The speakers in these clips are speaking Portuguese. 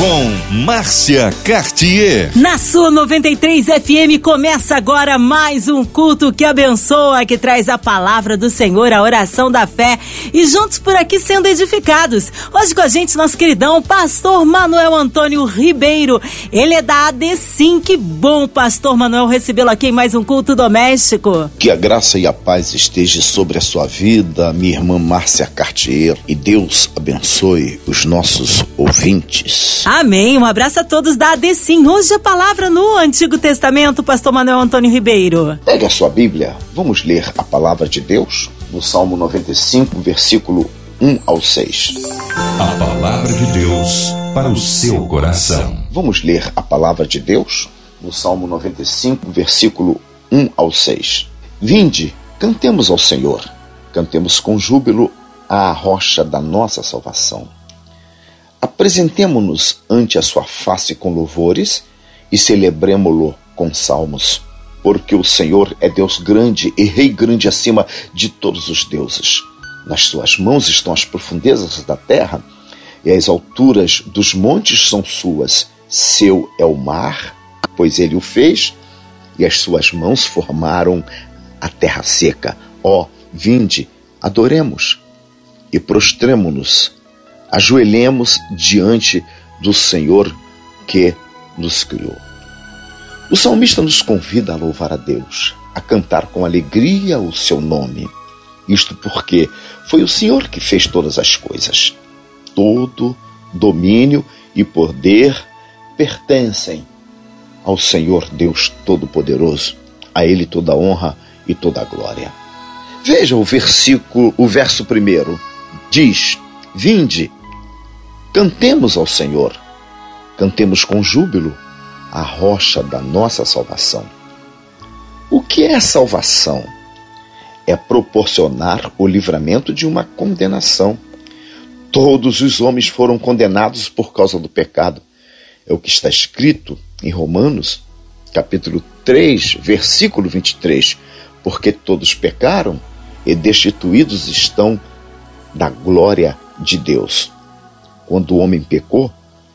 com Márcia Cartier. Na sua 93 FM começa agora mais um culto que abençoa, que traz a palavra do Senhor, a oração da fé e juntos por aqui sendo edificados. Hoje com a gente nosso queridão pastor Manuel Antônio Ribeiro. Ele é da ADCIM. Que bom, pastor Manuel, recebê-lo aqui em mais um culto doméstico. Que a graça e a paz esteja sobre a sua vida, minha irmã Márcia Cartier, e Deus abençoe os nossos ouvintes. Amém. Um abraço a todos da ADCIM. Hoje a palavra no Antigo Testamento, pastor Manuel Antônio Ribeiro. Pegue a sua Bíblia, vamos ler a palavra de Deus no Salmo 95, versículo 1 ao 6. A palavra de Deus para o seu coração. Vamos ler a palavra de Deus no Salmo 95, versículo 1 ao 6. Vinde, cantemos ao Senhor, cantemos com júbilo à rocha da nossa salvação. Apresentemo-nos ante a sua face com louvores e celebremo-lo com salmos, porque o Senhor é Deus grande e Rei grande acima de todos os deuses. Nas suas mãos estão as profundezas da terra e as alturas dos montes são suas. Seu é o mar, pois ele o fez, e as suas mãos formaram a terra seca. Ó, oh, vinde, adoremos e prostremo-nos ajoelhemos diante do Senhor que nos criou. O salmista nos convida a louvar a Deus, a cantar com alegria o seu nome. Isto porque foi o Senhor que fez todas as coisas. Todo domínio e poder pertencem ao Senhor Deus Todo-Poderoso. A Ele toda honra e toda glória. Veja o versículo, o verso primeiro. Diz: Vinde, Cantemos ao Senhor, cantemos com júbilo a rocha da nossa salvação. O que é salvação? É proporcionar o livramento de uma condenação. Todos os homens foram condenados por causa do pecado. É o que está escrito em Romanos, capítulo 3, versículo 23. Porque todos pecaram e destituídos estão da glória de Deus. Quando o homem pecou,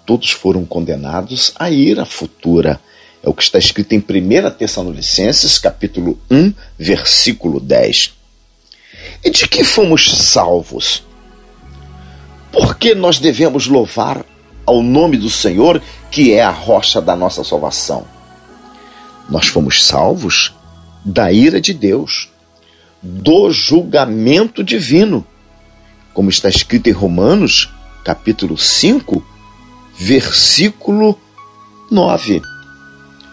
todos foram condenados à ira futura. É o que está escrito em 1 Tessalonicenses, capítulo 1, versículo 10. E de que fomos salvos? Por que nós devemos louvar ao nome do Senhor, que é a rocha da nossa salvação? Nós fomos salvos da ira de Deus, do julgamento divino, como está escrito em Romanos, capítulo 5, versículo 9.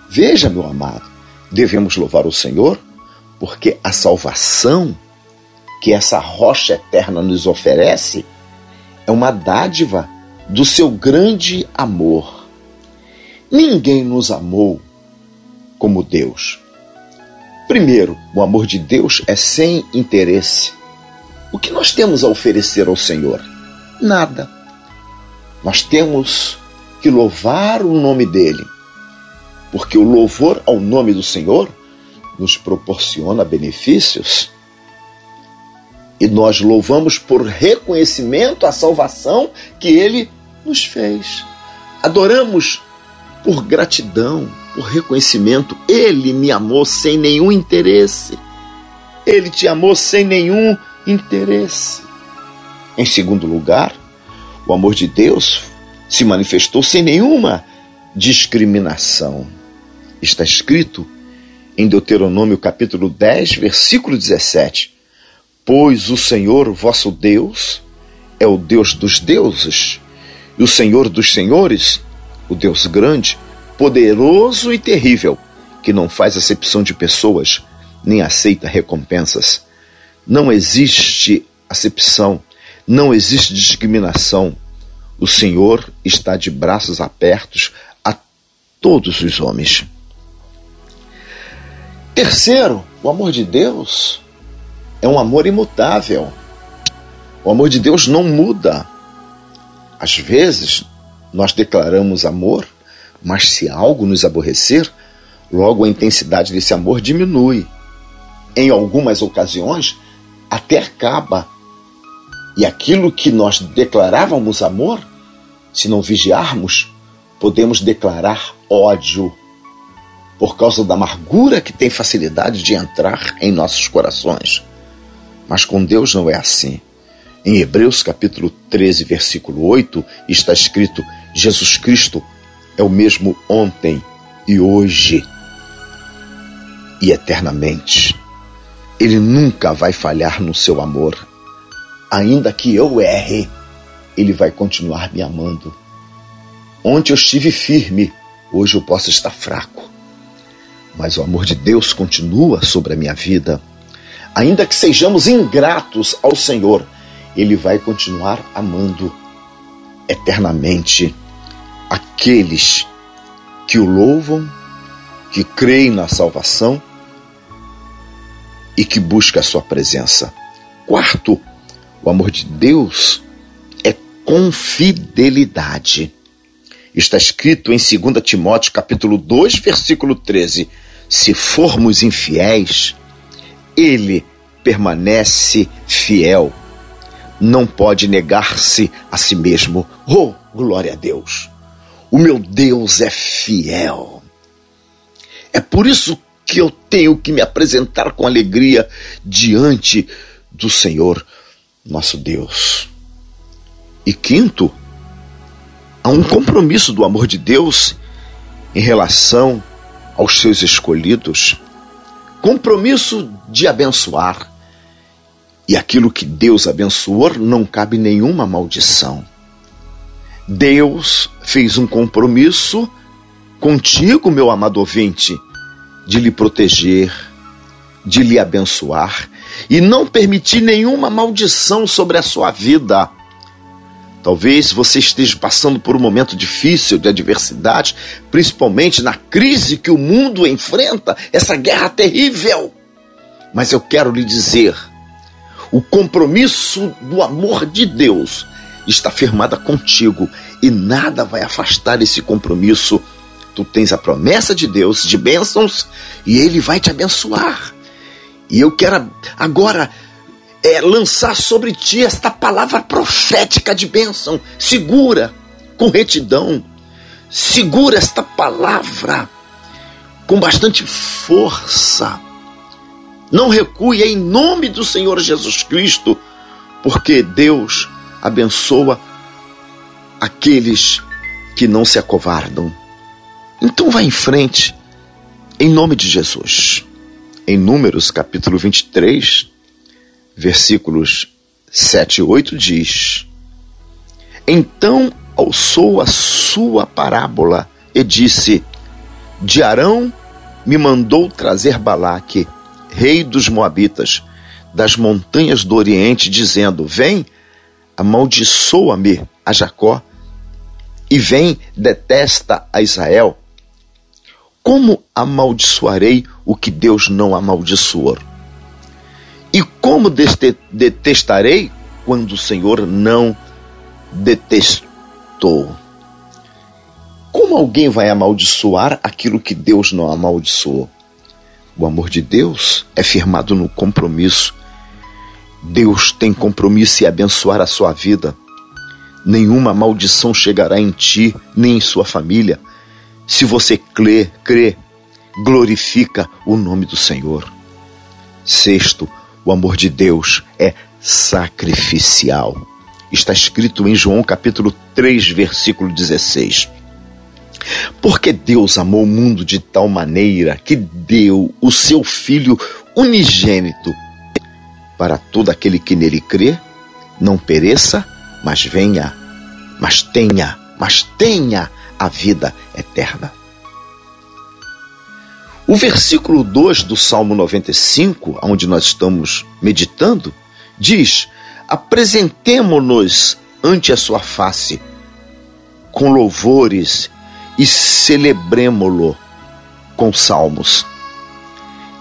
Veja, meu amado, devemos louvar o Senhor porque a salvação que essa rocha eterna nos oferece é uma dádiva do seu grande amor. Ninguém nos amou como Deus. Primeiro, o amor de Deus é sem interesse. O que nós temos a oferecer ao Senhor? Nada. Nós temos que louvar o nome dele, porque o louvor ao nome do Senhor nos proporciona benefícios. E nós louvamos por reconhecimento à salvação que ele nos fez. Adoramos por gratidão, por reconhecimento. Ele me amou sem nenhum interesse. Ele te amou sem nenhum interesse. Em segundo lugar, o amor de Deus se manifestou sem nenhuma discriminação. Está escrito em Deuteronômio capítulo 10, versículo 17: Pois o Senhor vosso Deus é o Deus dos deuses, e o Senhor dos senhores, o Deus grande, poderoso e terrível, que não faz acepção de pessoas, nem aceita recompensas. Não existe acepção não existe discriminação. O Senhor está de braços abertos a todos os homens. Terceiro, o amor de Deus é um amor imutável. O amor de Deus não muda. Às vezes, nós declaramos amor, mas se algo nos aborrecer, Logo, a intensidade desse amor diminui. Em algumas ocasiões, até acaba. E aquilo que nós declarávamos amor, se não vigiarmos, podemos declarar ódio por causa da amargura que tem facilidade de entrar em nossos corações. Mas com Deus não é assim. Em Hebreus capítulo 13, versículo 8, está escrito: Jesus Cristo é o mesmo ontem e hoje e eternamente. Ele nunca vai falhar no seu amor. Ainda que eu erre, ele vai continuar me amando. Ontem eu estive firme, hoje eu posso estar fraco. Mas o amor de Deus continua sobre a minha vida. Ainda que sejamos ingratos ao Senhor, Ele vai continuar amando eternamente aqueles que o louvam, que creem na salvação e que buscam a sua presença. Quarto, o amor de Deus é com fidelidade. Está escrito em 2 Timóteo capítulo 2, versículo 13: Se formos infiéis, ele permanece fiel. Não pode negar-se a si mesmo. Oh, glória a Deus! O meu Deus é fiel. É por isso que eu tenho que me apresentar com alegria diante do Senhor, nosso Deus. E quinto, há um compromisso do amor de Deus em relação aos seus escolhidos compromisso de abençoar. E aquilo que Deus abençoou não cabe nenhuma maldição. Deus fez um compromisso contigo, meu amado ouvinte, de lhe proteger, de lhe abençoar e não permitir nenhuma maldição sobre a sua vida. Talvez você esteja passando por um momento difícil de adversidade, principalmente na crise que o mundo enfrenta, essa guerra terrível. Mas eu quero lhe dizer: o compromisso do amor de Deus está firmada contigo e nada vai afastar esse compromisso. Tu tens a promessa de Deus de bênçãos e Ele vai te abençoar. E eu quero agora é, lançar sobre ti esta palavra profética de bênção. Segura com retidão. Segura esta palavra com bastante força. Não recue em nome do Senhor Jesus Cristo, porque Deus abençoa aqueles que não se acovardam. Então vá em frente, em nome de Jesus. Em Números capítulo 23, versículos 7 e 8 diz: Então alçou a sua parábola e disse: De Arão me mandou trazer Balaque, rei dos Moabitas, das montanhas do Oriente, dizendo: Vem, amaldiçoa-me a Jacó, e vem, detesta a Israel. Como amaldiçoarei o que Deus não amaldiçoou? E como detestarei quando o Senhor não detestou? Como alguém vai amaldiçoar aquilo que Deus não amaldiçoou? O amor de Deus é firmado no compromisso. Deus tem compromisso em abençoar a sua vida. Nenhuma maldição chegará em ti, nem em sua família. Se você crê, crê, glorifica o nome do Senhor. Sexto, o amor de Deus é sacrificial. Está escrito em João capítulo 3, versículo 16. Porque Deus amou o mundo de tal maneira que deu o seu Filho unigênito para todo aquele que nele crê, não pereça, mas venha, mas tenha, mas tenha a vida eterna. O versículo 2 do Salmo 95, onde nós estamos meditando, diz: Apresentemo-nos ante a sua face com louvores e celebremo-lo com salmos.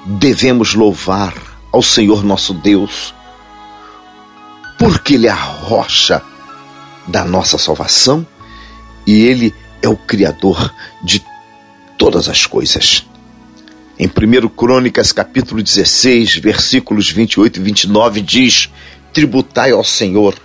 Devemos louvar ao Senhor nosso Deus, porque Ele é a rocha da nossa salvação e Ele é o Criador de todas as coisas. Em 1 Crônicas, capítulo 16, versículos 28 e 29, diz: Tributai ao Senhor,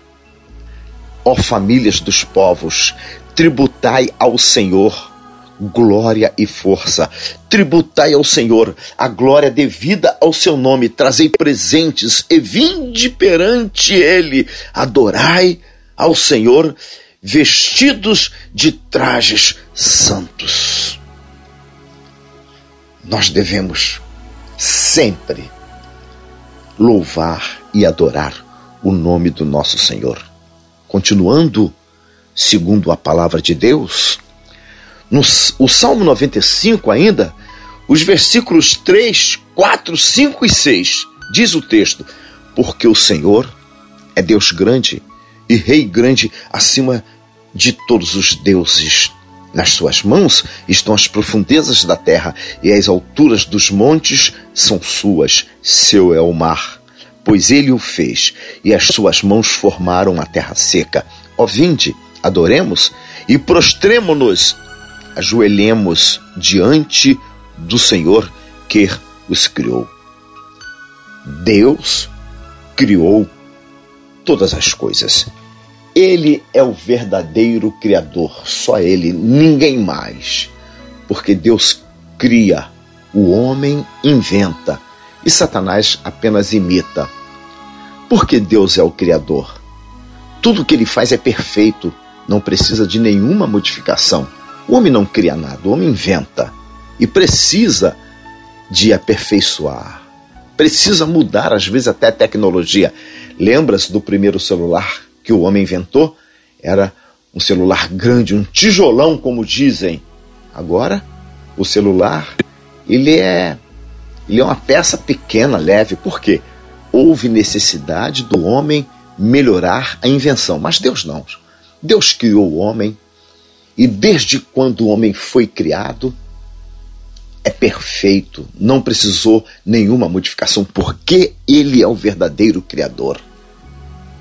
ó famílias dos povos, tributai ao Senhor glória e força. Tributai ao Senhor a glória devida ao seu nome, trazei presentes e vinde perante ele, adorai ao Senhor vestidos de trajes santos. Nós devemos sempre louvar e adorar o nome do nosso Senhor. Continuando, segundo a palavra de Deus, no o Salmo 95 ainda, os versículos 3, 4, 5 e 6, diz o texto: Porque o Senhor é Deus grande e Rei grande acima de todos os deuses. Nas suas mãos estão as profundezas da terra e as alturas dos montes são suas. Seu é o mar, pois ele o fez, e as suas mãos formaram a terra seca. Ó vinde, adoremos e prostremo-nos ajoelhemos diante do Senhor que os criou. Deus criou todas as coisas. Ele é o verdadeiro Criador, só Ele, ninguém mais. Porque Deus cria, o homem inventa e Satanás apenas imita. Porque Deus é o Criador. Tudo que ele faz é perfeito, não precisa de nenhuma modificação. O homem não cria nada, o homem inventa e precisa de aperfeiçoar. Precisa mudar, às vezes, até a tecnologia. Lembras do primeiro celular que o homem inventou? Era um celular grande, um tijolão, como dizem. Agora, o celular, ele é, ele é uma peça pequena, leve. Por quê? Houve necessidade do homem melhorar a invenção. Mas Deus não. Deus criou o homem e desde quando o homem foi criado, é perfeito, não precisou nenhuma modificação, porque ele é o verdadeiro Criador.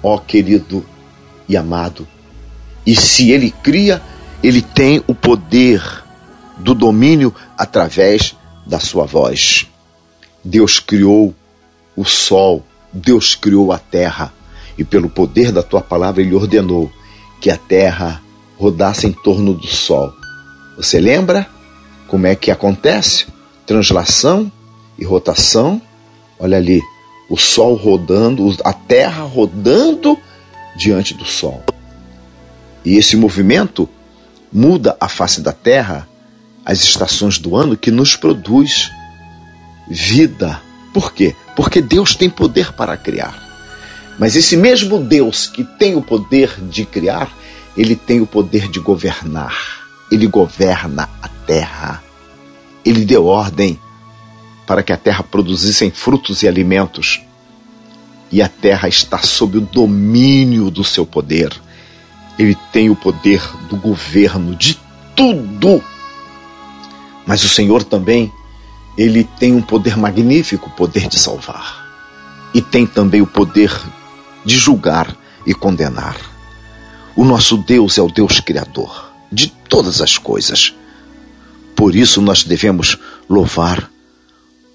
Ó oh, querido e amado, e se ele cria, ele tem o poder do domínio através da sua voz. Deus criou o sol, Deus criou a terra, e pelo poder da tua palavra ele ordenou que a terra rodasse em torno do Sol. Você lembra como é que acontece? Translação e rotação. Olha ali, o Sol rodando, a Terra rodando diante do Sol. E esse movimento muda a face da Terra, as estações do ano que nos produz vida. Por quê? Porque Deus tem poder para criar. Mas esse mesmo Deus que tem o poder de criar, ele tem o poder de governar. Ele governa a terra. Ele deu ordem para que a terra produzisse frutos e alimentos. E a terra está sob o domínio do seu poder. Ele tem o poder do governo de tudo. Mas o Senhor também, ele tem um poder magnífico, o poder de salvar. E tem também o poder de julgar e condenar. O nosso Deus é o Deus Criador de todas as coisas. Por isso nós devemos louvar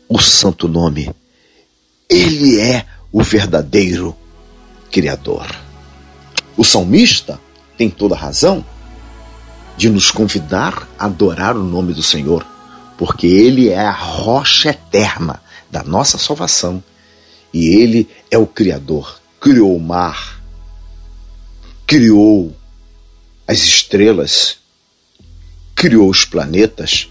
o santo nome. Ele é o verdadeiro Criador. O salmista tem toda a razão de nos convidar a adorar o nome do Senhor, porque Ele é a rocha eterna da nossa salvação e Ele é o Criador. Criou o mar, criou as estrelas, criou os planetas,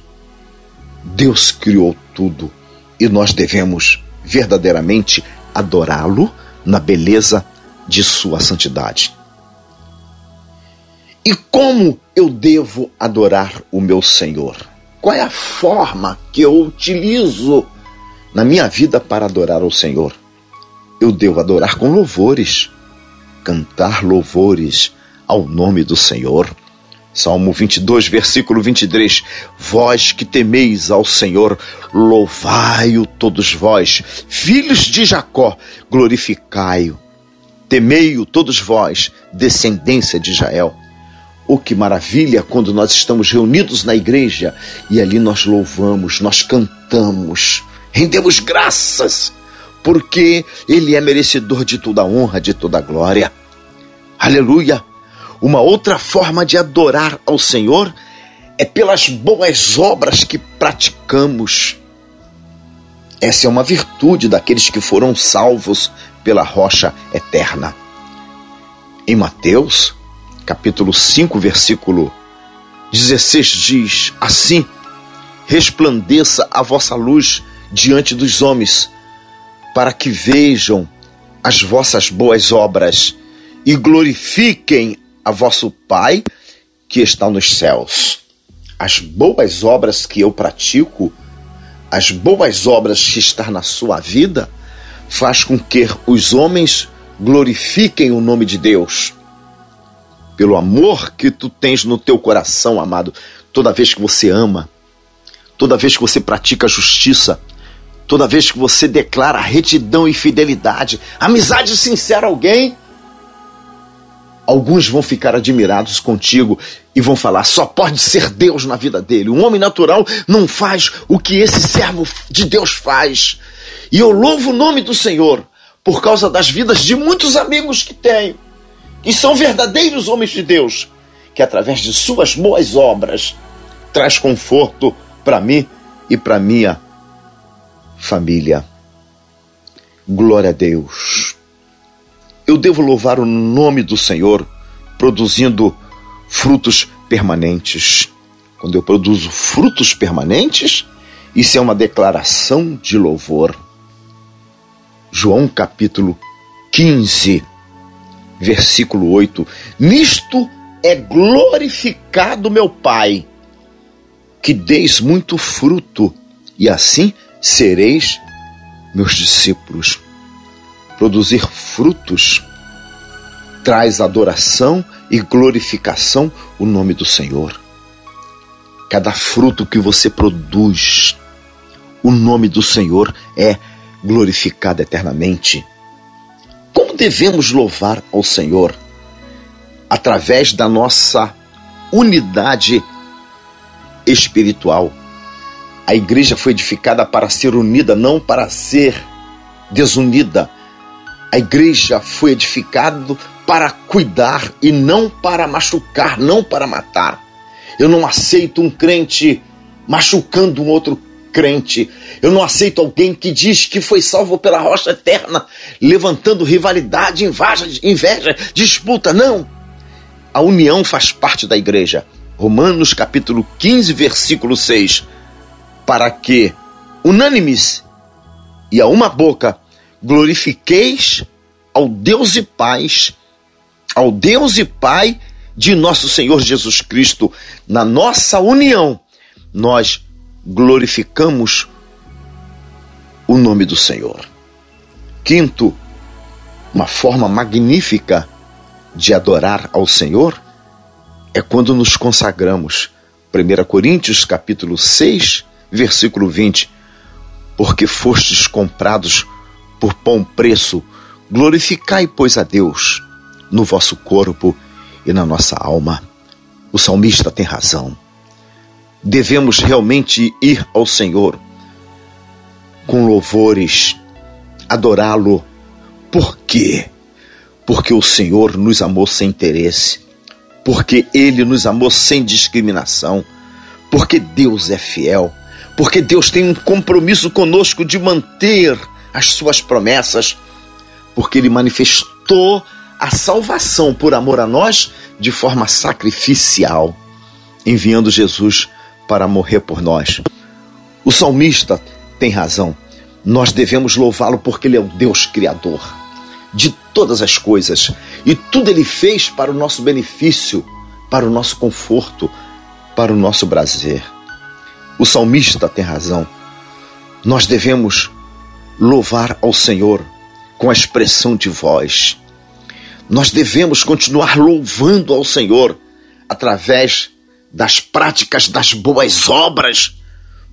Deus criou tudo e nós devemos verdadeiramente adorá-lo na beleza de sua santidade. E como eu devo adorar o meu Senhor? Qual é a forma que eu utilizo na minha vida para adorar o Senhor? Eu devo adorar com louvores cantar louvores ao nome do Senhor. Salmo 22, versículo 23. Vós que temeis ao Senhor, louvai-o todos vós. Filhos de Jacó, glorificai-o. Temei-o todos vós, descendência de Israel. Oh, que maravilha quando nós estamos reunidos na igreja e ali nós louvamos, nós cantamos rendemos graças, porque Ele é merecedor de toda honra, de toda glória. Aleluia! Uma outra forma de adorar ao Senhor é pelas boas obras que praticamos. Essa é uma virtude daqueles que foram salvos pela rocha eterna. Em Mateus, capítulo 5, versículo 16 diz assim: Resplandeça a vossa luz diante dos homens, para que vejam as vossas boas obras e glorifiquem a vosso Pai que está nos céus. As boas obras que eu pratico, as boas obras que estão na sua vida, faz com que os homens glorifiquem o nome de Deus. Pelo amor que tu tens no teu coração, amado, toda vez que você ama, toda vez que você pratica justiça, toda vez que você declara retidão e fidelidade, amizade sincera a alguém, alguns vão ficar admirados contigo e vão falar: só pode ser Deus na vida dele. Um homem natural não faz o que esse servo de Deus faz. E eu louvo o nome do Senhor por causa das vidas de muitos amigos que tenho, que são verdadeiros homens de Deus, que através de suas boas obras traz conforto para mim e para minha família. Glória a Deus. Eu devo louvar o nome do Senhor produzindo frutos permanentes. Quando eu produzo frutos permanentes, isso é uma declaração de louvor. João capítulo 15, versículo 8: Nisto é glorificado meu Pai, que deis muito fruto, e assim sereis meus discípulos produzir frutos, traz adoração e glorificação o nome do Senhor. Cada fruto que você produz, o nome do Senhor é glorificado eternamente. Como devemos louvar ao Senhor? Através da nossa unidade espiritual. A igreja foi edificada para ser unida, não para ser desunida. A igreja foi edificada para cuidar e não para machucar, não para matar. Eu não aceito um crente machucando um outro crente. Eu não aceito alguém que diz que foi salvo pela rocha eterna, levantando rivalidade, inveja, inveja, disputa. Não. A união faz parte da igreja. Romanos capítulo 15, versículo 6. Para que, unânimes e a uma boca, glorifiqueis ao Deus e Pai, ao Deus e Pai de nosso Senhor Jesus Cristo, na nossa união, nós glorificamos o nome do Senhor. Quinto, uma forma magnífica de adorar ao Senhor é quando nos consagramos. 1 Coríntios capítulo 6, versículo 20. Porque fostes comprados por bom preço, glorificai, pois, a Deus no vosso corpo e na nossa alma. O salmista tem razão. Devemos realmente ir ao Senhor com louvores, adorá-lo. Por quê? Porque o Senhor nos amou sem interesse, porque Ele nos amou sem discriminação, porque Deus é fiel, porque Deus tem um compromisso conosco de manter as suas promessas, porque ele manifestou a salvação por amor a nós de forma sacrificial, enviando Jesus para morrer por nós. O salmista tem razão. Nós devemos louvá-lo porque ele é o Deus criador de todas as coisas e tudo ele fez para o nosso benefício, para o nosso conforto, para o nosso prazer. O salmista tem razão. Nós devemos louvar ao Senhor com a expressão de voz. Nós devemos continuar louvando ao Senhor através das práticas das boas obras,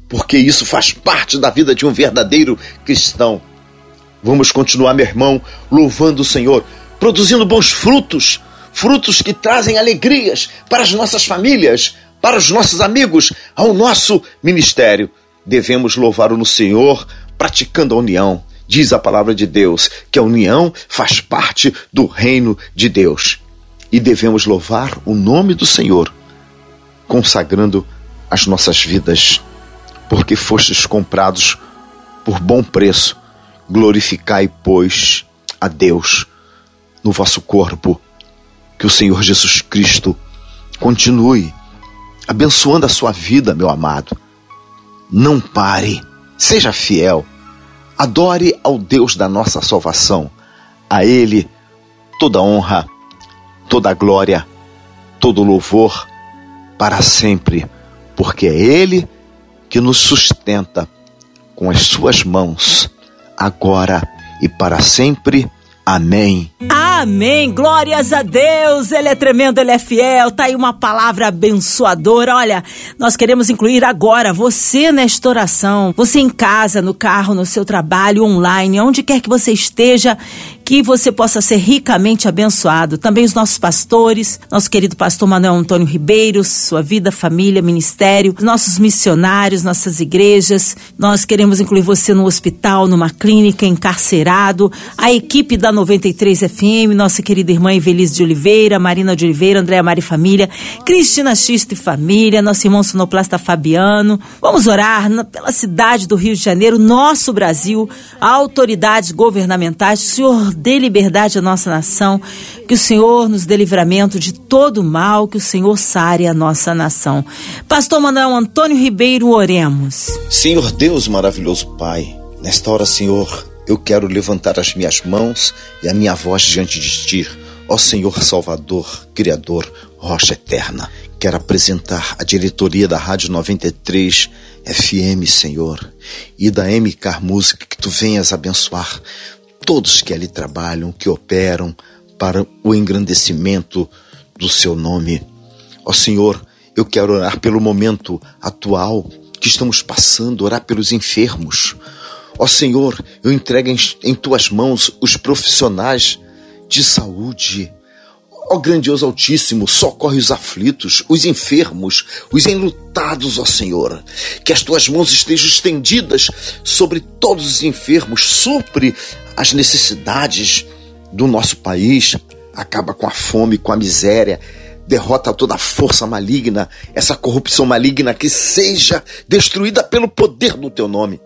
porque isso faz parte da vida de um verdadeiro cristão. Vamos continuar, meu irmão, louvando o Senhor, produzindo bons frutos, frutos que trazem alegrias para as nossas famílias, para os nossos amigos, ao nosso ministério. devemos louvar no Senhor praticando a união. Diz a palavra de Deus que a união faz parte do reino de Deus. E devemos louvar o nome do Senhor, consagrando as nossas vidas, porque fostes comprados por bom preço. Glorificai, pois, a Deus no vosso corpo. Que o Senhor Jesus Cristo continue abençoando a sua vida, meu amado. Não pare, seja fiel, adore ao Deus da nossa salvação. A Ele toda honra, toda glória, todo louvor para sempre, porque é Ele que nos sustenta com as suas mãos, agora e para sempre. Amém. Amém. Glórias a Deus. Ele é tremendo, ele é fiel. Tá aí uma palavra abençoadora. Olha, nós queremos incluir agora você nesta oração. Você em casa, no carro, no seu trabalho, online, onde quer que você esteja, que você possa ser ricamente abençoado. Também os nossos pastores, nosso querido pastor Manuel Antônio Ribeiro, sua vida, família, ministério, nossos missionários, nossas igrejas. Nós queremos incluir você no hospital, numa clínica, encarcerado, a equipe da 93 FM, nossa querida irmã Evelise de Oliveira, Marina de Oliveira, Andréa Mari Família, Cristina Xista e Família, nosso irmão sonoplasta Fabiano. Vamos orar pela cidade do Rio de Janeiro, nosso Brasil, autoridades governamentais. Senhor dê liberdade à nossa nação, que o Senhor nos dê livramento de todo mal, que o Senhor sare a nossa nação. Pastor Manuel Antônio Ribeiro, oremos. Senhor Deus maravilhoso Pai, nesta hora, Senhor, eu quero levantar as minhas mãos e a minha voz diante de Ti, ó Senhor Salvador, Criador, Rocha Eterna. Quero apresentar a diretoria da Rádio 93 FM, Senhor, e da MK Música, que Tu venhas abençoar todos que ali trabalham, que operam para o engrandecimento do Seu nome. Ó Senhor, eu quero orar pelo momento atual que estamos passando, orar pelos enfermos, Ó Senhor, eu entrego em, em tuas mãos os profissionais de saúde. Ó grandioso Altíssimo, socorre os aflitos, os enfermos, os enlutados, ó Senhor. Que as tuas mãos estejam estendidas sobre todos os enfermos, supre as necessidades do nosso país, acaba com a fome, com a miséria, derrota toda a força maligna, essa corrupção maligna que seja destruída pelo poder do teu nome.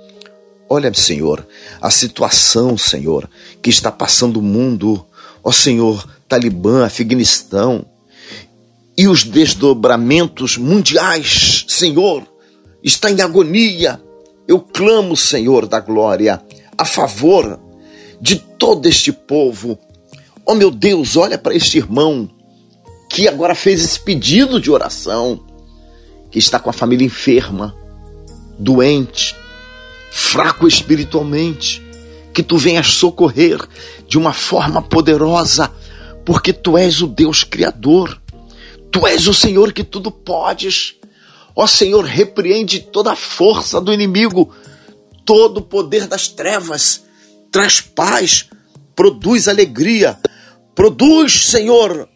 Olha, Senhor, a situação, Senhor, que está passando o mundo, ó Senhor, Talibã, Afeganistão, e os desdobramentos mundiais, Senhor, está em agonia. Eu clamo, Senhor da glória, a favor de todo este povo. Ó meu Deus, olha para este irmão que agora fez esse pedido de oração, que está com a família enferma, doente, fraco espiritualmente, que tu venhas socorrer de uma forma poderosa, porque tu és o Deus Criador, tu és o Senhor que tudo podes. Ó Senhor, repreende toda a força do inimigo, todo o poder das trevas, traz paz, produz alegria, produz, Senhor,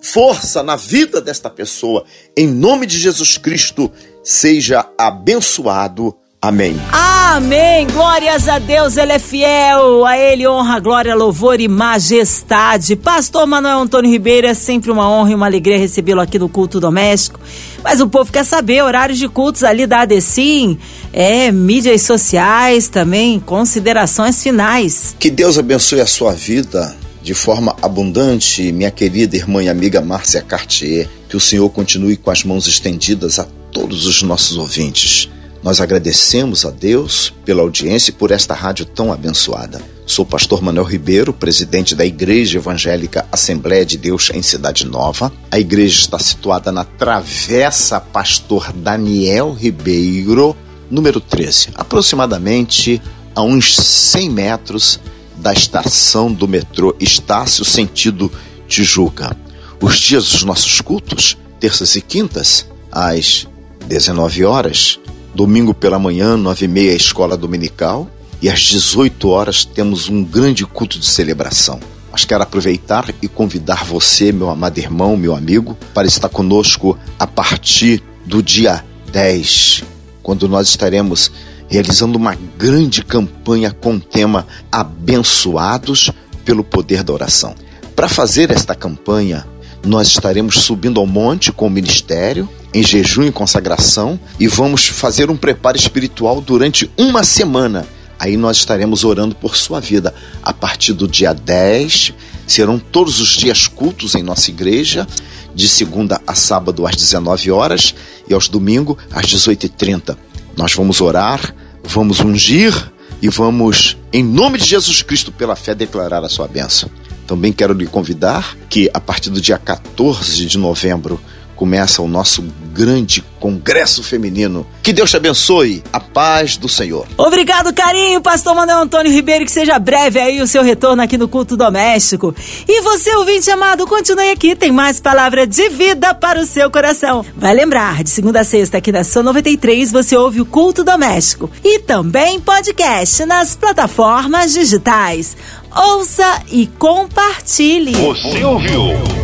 força na vida desta pessoa. Em nome de Jesus Cristo, seja abençoado Amém. Amém. Glórias a Deus, Ele é fiel. A Ele honra, glória, louvor e majestade. Pastor Manuel Antônio Ribeiro, é sempre uma honra e uma alegria recebê-lo aqui no culto doméstico. Mas o povo quer saber horários de cultos ali da ADCIM, é, mídias sociais também, considerações finais. Que Deus abençoe a sua vida de forma abundante, minha querida irmã e amiga Márcia Cartier. Que o Senhor continue com as mãos estendidas a todos os nossos ouvintes. Nós agradecemos a Deus pela audiência e por esta rádio tão abençoada. Sou pastor Manuel Ribeiro, presidente da Igreja Evangélica Assembleia de Deus em Cidade Nova. A igreja está situada na Travessa Pastor Daniel Ribeiro, número 13, aproximadamente a uns 100 metros da estação do metrô Estácio, sentido Tijuca. Os dias dos nossos cultos, terças e quintas, às 19 horas, Domingo pela manhã, nove e meia, escola dominical. E às 18 horas temos um grande culto de celebração. Mas quero aproveitar e convidar você, meu amado irmão, meu amigo, para estar conosco a partir do dia 10 quando nós estaremos realizando uma grande campanha com o tema Abençoados pelo Poder da Oração. Para fazer esta campanha, nós estaremos subindo ao monte com o ministério, em jejum e consagração, e vamos fazer um preparo espiritual durante uma semana. Aí nós estaremos orando por sua vida. A partir do dia 10, serão todos os dias cultos em nossa igreja, de segunda a sábado às 19 horas e aos domingos às 18h30. Nós vamos orar, vamos ungir e vamos, em nome de Jesus Cristo, pela fé, declarar a sua bênção. Também quero lhe convidar que a partir do dia 14 de novembro começa o nosso grande congresso feminino. Que Deus te abençoe. A paz do Senhor. Obrigado, carinho, pastor Manuel Antônio Ribeiro, que seja breve aí o seu retorno aqui no culto doméstico. E você, ouvinte amado, continue aqui, tem mais palavra de vida para o seu coração. Vai lembrar, de segunda a sexta aqui na Sua 93 você ouve o culto doméstico e também podcast nas plataformas digitais. Ouça e compartilhe. Você ouviu?